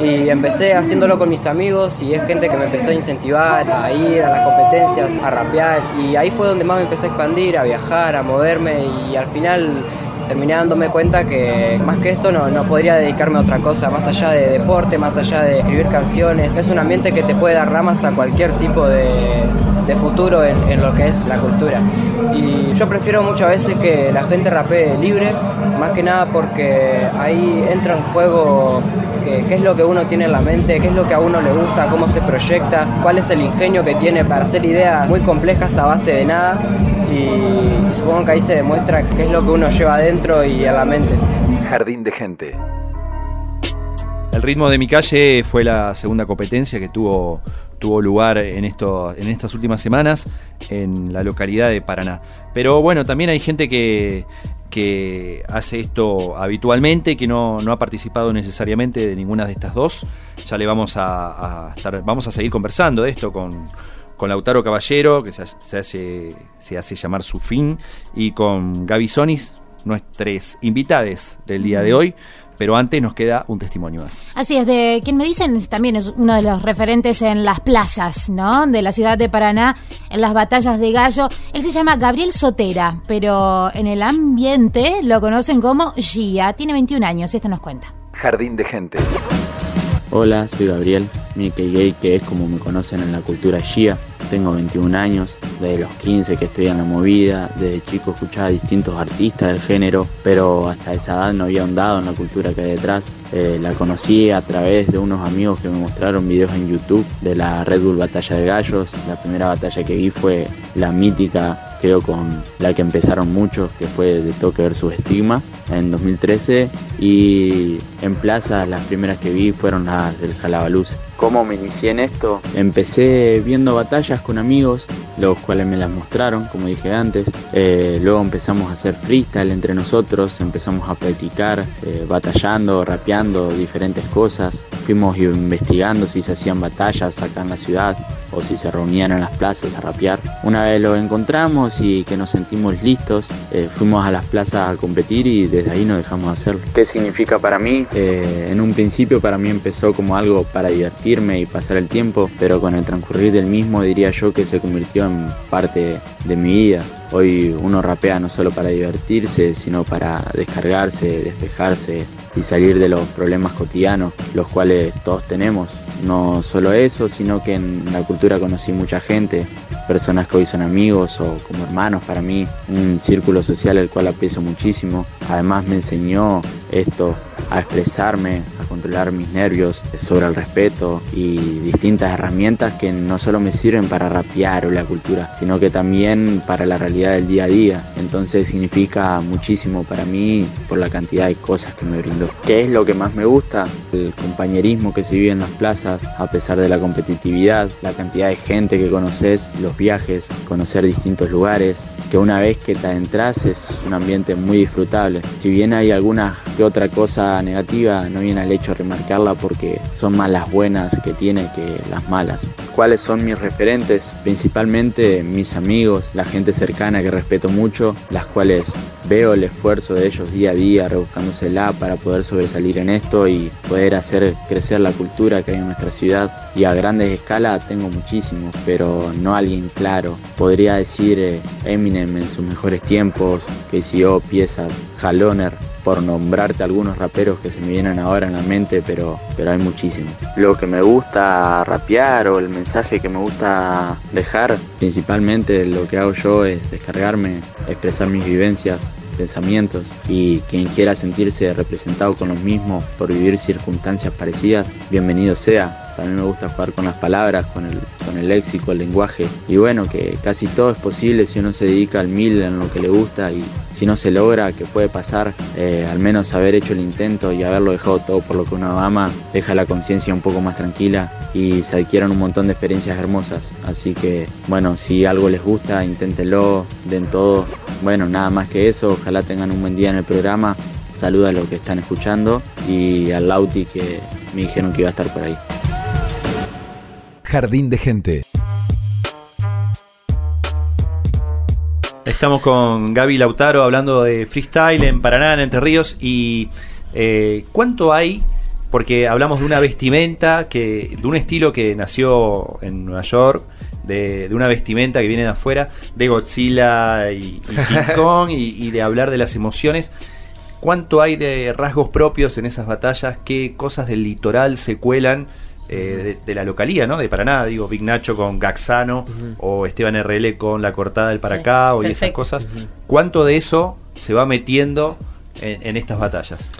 y empecé haciéndolo con mis amigos y es gente que me empezó a incentivar a ir a las competencias, a rapear y ahí fue donde más me empecé a expandir, a viajar, a moverme y al final terminé dándome cuenta que más que esto no, no podría dedicarme a otra cosa, más allá de deporte, más allá de escribir canciones. Es un ambiente que te puede dar ramas a cualquier tipo de, de futuro en, en lo que es la cultura. Y yo prefiero muchas veces que la gente rapee libre, más que nada porque ahí entra en juego qué es lo que uno tiene en la mente, qué es lo que a uno le gusta, cómo se proyecta, cuál es el ingenio que tiene para hacer ideas muy complejas a base de nada. Y supongo que ahí se demuestra qué es lo que uno lleva adentro y a la mente. Jardín de gente. El ritmo de mi calle fue la segunda competencia que tuvo, tuvo lugar en, esto, en estas últimas semanas en la localidad de Paraná. Pero bueno, también hay gente que, que hace esto habitualmente, que no, no ha participado necesariamente de ninguna de estas dos. Ya le vamos a, a estar, vamos a seguir conversando de esto con, con Lautaro Caballero, que se, se hace, se hace llamar su fin, y con Gaby Sonis, nuestras invitadas del día de hoy. Pero antes nos queda un testimonio más. Así es, de quien me dicen también es uno de los referentes en las plazas, ¿no? De la ciudad de Paraná, en las batallas de gallo. Él se llama Gabriel Sotera, pero en el ambiente lo conocen como Gia. Tiene 21 años, y esto nos cuenta. Jardín de gente. Hola, soy Gabriel, mi gay que es como me conocen en la cultura Shia. Tengo 21 años, desde los 15 que estoy en la movida, desde chico escuchaba distintos artistas del género, pero hasta esa edad no había ahondado en la cultura que hay detrás. Eh, la conocí a través de unos amigos que me mostraron videos en YouTube de la Red Bull Batalla de Gallos. La primera batalla que vi fue la mítica, creo con la que empezaron muchos, que fue de Toque versus Estigma en 2013 y en plaza las primeras que vi fueron las del Jalabaluz. ¿Cómo me inicié en esto? Empecé viendo batallas con amigos, los cuales me las mostraron, como dije antes. Eh, luego empezamos a hacer freestyle entre nosotros, empezamos a practicar, eh, batallando, rapeando, diferentes cosas. Fuimos investigando si se hacían batallas acá en la ciudad o si se reunían en las plazas a rapear. Una vez lo encontramos y que nos sentimos listos, eh, fuimos a las plazas a competir y desde ahí no dejamos de hacerlo. ¿Qué significa para mí? Eh, en un principio para mí empezó como algo para divertirme y pasar el tiempo, pero con el transcurrir del mismo diría yo que se convirtió en parte de mi vida. Hoy uno rapea no solo para divertirse, sino para descargarse, despejarse y salir de los problemas cotidianos, los cuales todos tenemos. No solo eso, sino que en la cultura conocí mucha gente, personas que hoy son amigos o como hermanos para mí, un círculo social el cual aprecio muchísimo. Además me enseñó esto a expresarme, controlar mis nervios, sobre el respeto y distintas herramientas que no solo me sirven para rapear o la cultura, sino que también para la realidad del día a día. Entonces significa muchísimo para mí por la cantidad de cosas que me brindó. ¿Qué es lo que más me gusta? El compañerismo que se vive en las plazas, a pesar de la competitividad, la cantidad de gente que conoces, los viajes, conocer distintos lugares, que una vez que te adentras es un ambiente muy disfrutable. Si bien hay algunas que otra cosa negativa, no viene al hecho remarcarla porque son más las buenas que tiene que las malas. ¿Cuáles son mis referentes? Principalmente mis amigos, la gente cercana que respeto mucho, las cuales veo el esfuerzo de ellos día a día, rebuscándosela para poder sobresalir en esto y poder hacer crecer la cultura que hay en nuestra ciudad. Y a grandes escalas tengo muchísimos, pero no alguien claro. Podría decir eh, Eminem en sus mejores tiempos, que siguió piezas, Haloner, por nombrarte algunos raperos que se me vienen ahora en la mente, pero, pero hay muchísimos. Lo que me gusta rapear o el mensaje que me gusta dejar, principalmente lo que hago yo es descargarme, expresar mis vivencias, pensamientos y quien quiera sentirse representado con los mismos por vivir circunstancias parecidas, bienvenido sea. También me gusta jugar con las palabras, con el, con el léxico, el lenguaje. Y bueno, que casi todo es posible si uno se dedica al mil en lo que le gusta y si no se logra, que puede pasar, eh, al menos haber hecho el intento y haberlo dejado todo por lo que uno ama, deja la conciencia un poco más tranquila y se adquieren un montón de experiencias hermosas. Así que bueno, si algo les gusta, inténtenlo, den todo. Bueno, nada más que eso, ojalá tengan un buen día en el programa. Saluda a los que están escuchando y al Lauti que me dijeron que iba a estar por ahí. Jardín de Gente. Estamos con Gaby Lautaro hablando de freestyle en Paraná, en Entre Ríos. Y eh, ¿cuánto hay? Porque hablamos de una vestimenta, que de un estilo que nació en Nueva York, de, de una vestimenta que viene de afuera, de Godzilla y, y King Kong, y, y de hablar de las emociones. ¿Cuánto hay de rasgos propios en esas batallas? ¿Qué cosas del litoral se cuelan? eh, de, de la localía, ¿no? De Paraná, digo, Big Nacho con Gaxano o Esteban RL con la cortada del para Sí, acá o y esas cosas. ¿Cuánto de eso se va metiendo en, en estas batallas?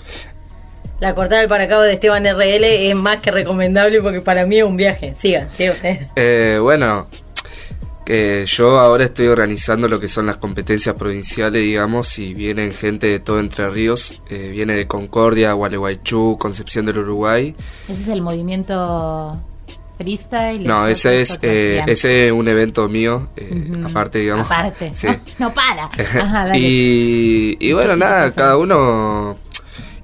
La cortada del paracabo de Esteban RL es más que recomendable porque para mí es un viaje. Siga, siga usted. Eh, bueno, que yo ahora estoy organizando lo que son las competencias provinciales, digamos, y vienen gente de todo Entre Ríos, eh, viene de Concordia, Gualeguaychú, Concepción del Uruguay. Ese es el movimiento freestyle. No, es ese es, eh, ese es un evento mío, eh, aparte, digamos. Aparte. Sí. No para. Ajá, y, y bueno, ¿Qué nada, cada uno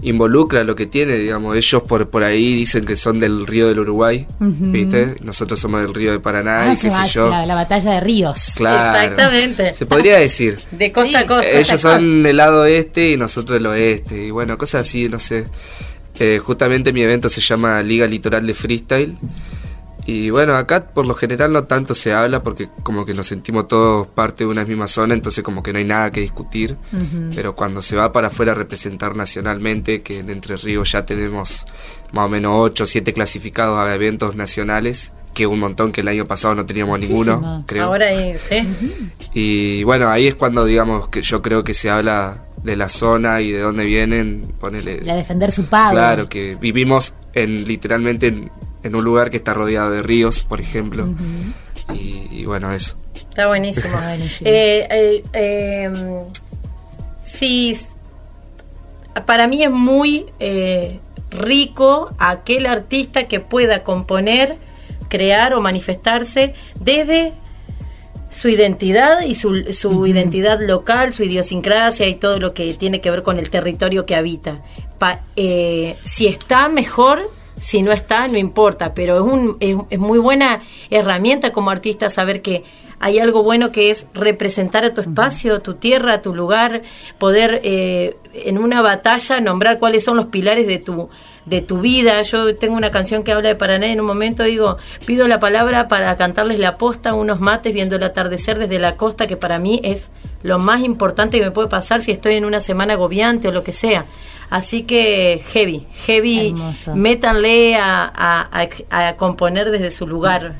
involucra lo que tiene, digamos. Ellos por, por ahí dicen que son del río del Uruguay. ¿viste? Nosotros somos del río de Paraná Ah, y qué sé yo. la, la batalla de ríos. Claro. Exactamente. Se podría decir. De costa a costa. Ellos son del lado este y nosotros del oeste. Y bueno, cosas así, no sé. Eh, justamente mi evento se llama Liga Litoral de Freestyle. Y bueno, acá por lo general no tanto se habla porque como que nos sentimos todos parte de una misma zona, entonces como que no hay nada que discutir. Pero cuando se va para afuera a representar nacionalmente, que en Entre Ríos ya tenemos más o menos 8 o 7 clasificados a eventos nacionales, que un montón que el año pasado no teníamos ninguno, creo. Ahora es, ¿eh? Y bueno, ahí es cuando digamos que yo creo que se habla de la zona y de dónde vienen, ponele... La defender su pago. Claro, que vivimos en literalmente en, en un lugar que está rodeado de ríos, por ejemplo. y, y bueno, eso. Está buenísimo. Eh, eh, eh, sí, para mí es muy eh, rico aquel artista que pueda componer, crear o manifestarse desde su identidad y su, su identidad local, su idiosincrasia y todo lo que tiene que ver con el territorio que habita. Pa- eh, si está mejor, si no está, no importa, pero es, un, es, es muy buena herramienta como artista saber que hay algo bueno que es representar a tu espacio, tu tierra, tu lugar, poder eh, en una batalla nombrar cuáles son los pilares de tu de tu vida. Yo tengo una canción que habla de Paraná y en un momento digo, pido la palabra para cantarles la posta, unos mates viendo el atardecer desde la costa, que para mí es lo más importante que me puede pasar si estoy en una semana agobiante o lo que sea. Así que heavy, heavy, Hermoso. métanle a, a- a- a componer desde su lugar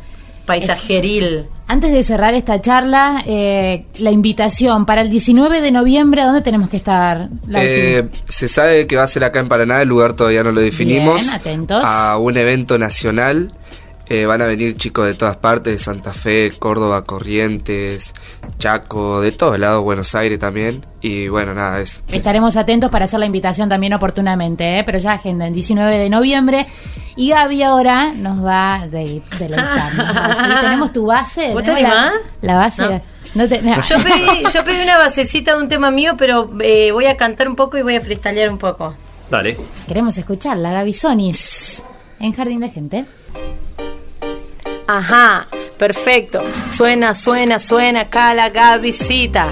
paisajeril. Antes de cerrar esta charla, eh, la invitación para el 19 de noviembre, ¿a dónde tenemos que estar? Eh, se sabe que va a ser acá en Paraná, el lugar todavía no lo definimos. Bien, atentos. A un evento nacional. Eh, van a venir chicos de todas partes, de Santa Fe, Córdoba, Corrientes, Chaco, de todos lados, Buenos Aires también. Y bueno, nada, eso. Estaremos atentos para hacer la invitación también oportunamente, ¿eh? pero ya agenda el 19 de noviembre. Y Gaby ahora nos va a de, deleitarnos. Así, tenemos tu base. ¿Vos te tenemos la, la base. No. No te- no. Yo pedí, yo pedí una basecita de un tema mío, pero eh, voy a cantar un poco y voy a freestylear un poco. Dale. Queremos escucharla, Gaby Sonis, en Jardín de Gente. Ajá, perfecto. Suena, suena, suena acá la Gavisita.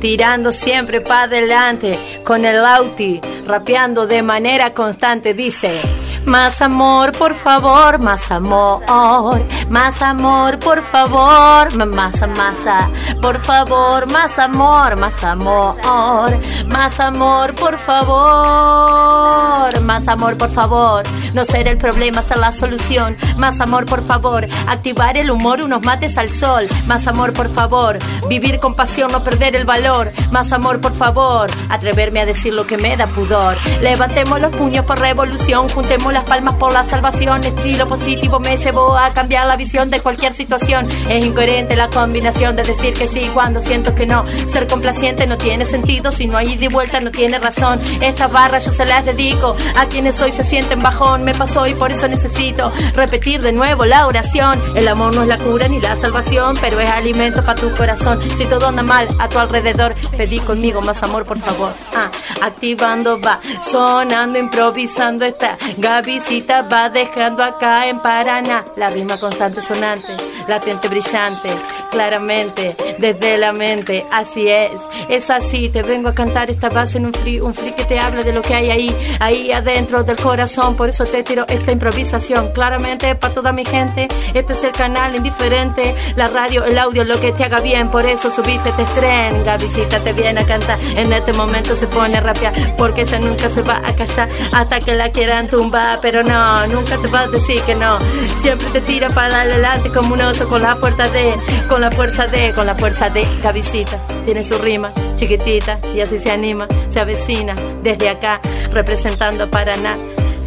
Tirando siempre para adelante con el Lauti, rapeando de manera constante. Dice: Más amor, por favor, más amor, más amor, por favor, masa, masa, por favor, más amor, más amor, más amor, por favor, más amor, por favor. No ser el problema, ser la solución. Más amor, por favor. Activar el humor, unos mates al sol. Más amor, por favor. Vivir con pasión, no perder el valor. Más amor, por favor. Atreverme a decir lo que me da pudor. Levantemos los puños por revolución. Juntemos las palmas por la salvación. Estilo positivo me llevó a cambiar la visión de cualquier situación. Es incoherente la combinación de decir que sí cuando siento que no. Ser complaciente no tiene sentido. Si no hay y vuelta, no tiene razón. Estas barras yo se las dedico a quienes hoy se sienten bajón. Me pasó y por eso necesito repetir de nuevo la oración. El amor no es la cura ni la salvación, pero es alimento para tu corazón. Si todo anda mal a tu alrededor, pedí conmigo más amor, por favor. Ah, activando va, sonando, improvisando esta Gavisita va dejando acá en Paraná. La rima constante sonante, latente brillante, claramente desde la mente. Así es, es así. Te vengo a cantar esta base en un free, un free que te habla de lo que hay ahí, ahí adentro del corazón. Por eso te tiro esta improvisación. Claramente para toda mi gente, este es el canal indiferente. La radio, el audio, lo que te haga bien. Por eso subiste este tren. Gavisita te viene a cantar. En este momento se pone a rapear. Porque ella nunca se va a callar hasta que la quieran tumbar. Pero no, nunca te va a decir que no. Siempre te tira para adelante como un oso con la fuerza de, con la fuerza de, con la fuerza de Gavisita. Tiene su rima chiquitita y así se anima, se avecina desde acá representando Paraná.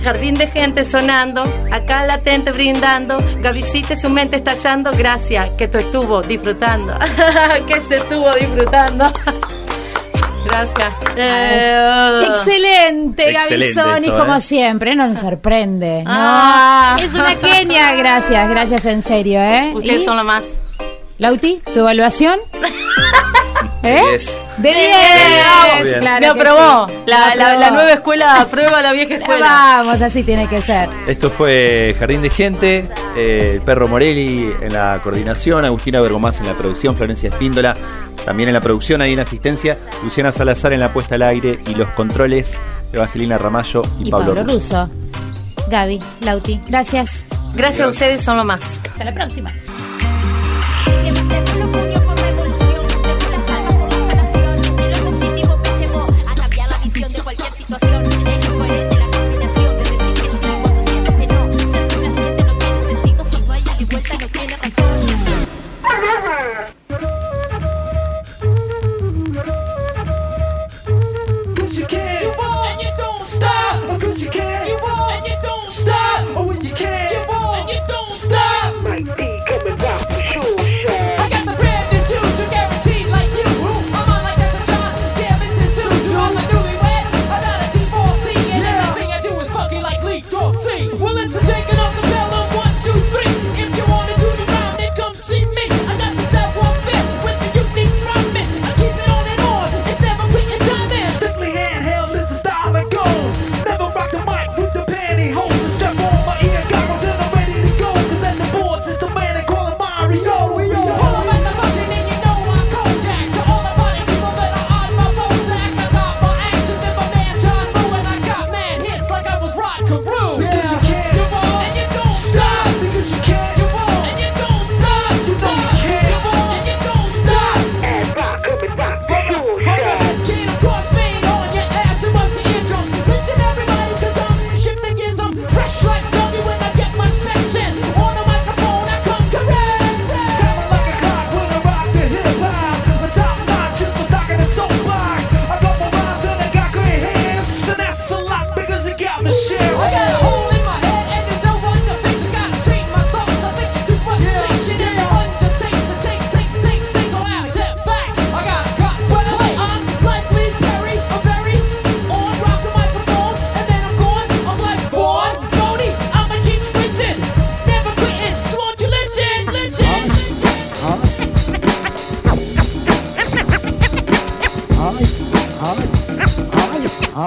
Jardín de gente sonando, acá latente brindando, Gavisita y su mente estallando, gracias que tú estuvo disfrutando, que se estuvo disfrutando. Gracias. Eh, Excelente, Gaby como ¿eh? siempre, nos sorprende. ¿no? Ah. Es una genia, gracias, gracias en serio, ¿eh? Ustedes ¿Y? son lo más. Lauti, ¿tu evaluación? ¿Eh? Diez. De 10, Muy bien. claro. Me que aprobó. sí. La, la- nueva escuela aprueba la vieja escuela. Vamos, así tiene que ser. Esto fue Jardín de Gente, eh, el perro Morelli en la coordinación, Agustina Bergomás en la producción, Florencia Espíndola también en la producción, ahí en asistencia, Luciana Salazar en la puesta al aire y los controles, Evangelina Ramallo y, Y Pablo, Pablo Russo. Russo. Gaby, Lauti, gracias. Gracias a ustedes, son lo más. Hasta la próxima.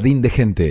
jardín de gente.